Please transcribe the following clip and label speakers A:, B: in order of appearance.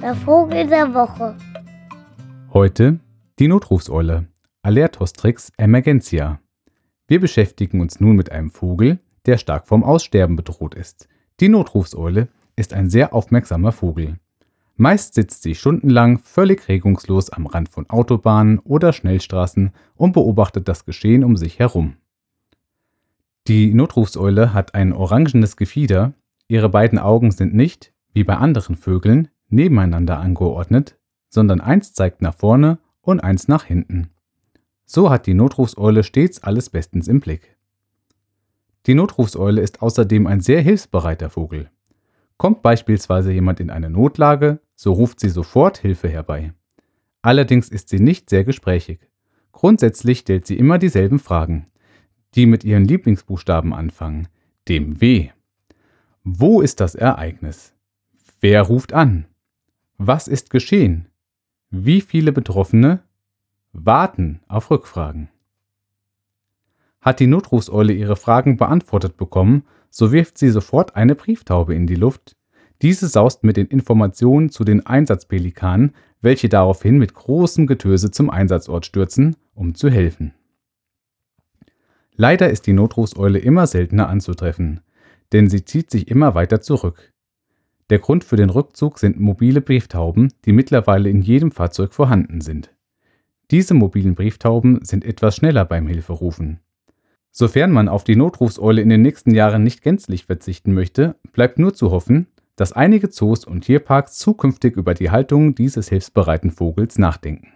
A: Der Vogel der Woche.
B: Heute die Notrufseule. Alertostrix emergentia. Wir beschäftigen uns nun mit einem Vogel, der stark vom Aussterben bedroht ist. Die Notrufseule ist ein sehr aufmerksamer Vogel. Meist sitzt sie stundenlang völlig regungslos am Rand von Autobahnen oder Schnellstraßen und beobachtet das Geschehen um sich herum. Die Notrufseule hat ein orangenes Gefieder, ihre beiden Augen sind nicht, wie bei anderen Vögeln, nebeneinander angeordnet, sondern eins zeigt nach vorne und eins nach hinten. So hat die Notrufseule stets alles bestens im Blick. Die Notrufseule ist außerdem ein sehr hilfsbereiter Vogel. Kommt beispielsweise jemand in eine Notlage, so ruft sie sofort Hilfe herbei. Allerdings ist sie nicht sehr gesprächig. Grundsätzlich stellt sie immer dieselben Fragen, die mit ihren Lieblingsbuchstaben anfangen, dem W. Wo ist das Ereignis? Wer ruft an? Was ist geschehen? Wie viele Betroffene warten auf Rückfragen? Hat die Notrufseule ihre Fragen beantwortet bekommen, so wirft sie sofort eine Brieftaube in die Luft. Diese saust mit den Informationen zu den Einsatzpelikanen, welche daraufhin mit großem Getöse zum Einsatzort stürzen, um zu helfen. Leider ist die Notrufseule immer seltener anzutreffen, denn sie zieht sich immer weiter zurück. Der Grund für den Rückzug sind mobile Brieftauben, die mittlerweile in jedem Fahrzeug vorhanden sind. Diese mobilen Brieftauben sind etwas schneller beim Hilferufen. Sofern man auf die Notrufseule in den nächsten Jahren nicht gänzlich verzichten möchte, bleibt nur zu hoffen, dass einige Zoos und Tierparks zukünftig über die Haltung dieses hilfsbereiten Vogels nachdenken.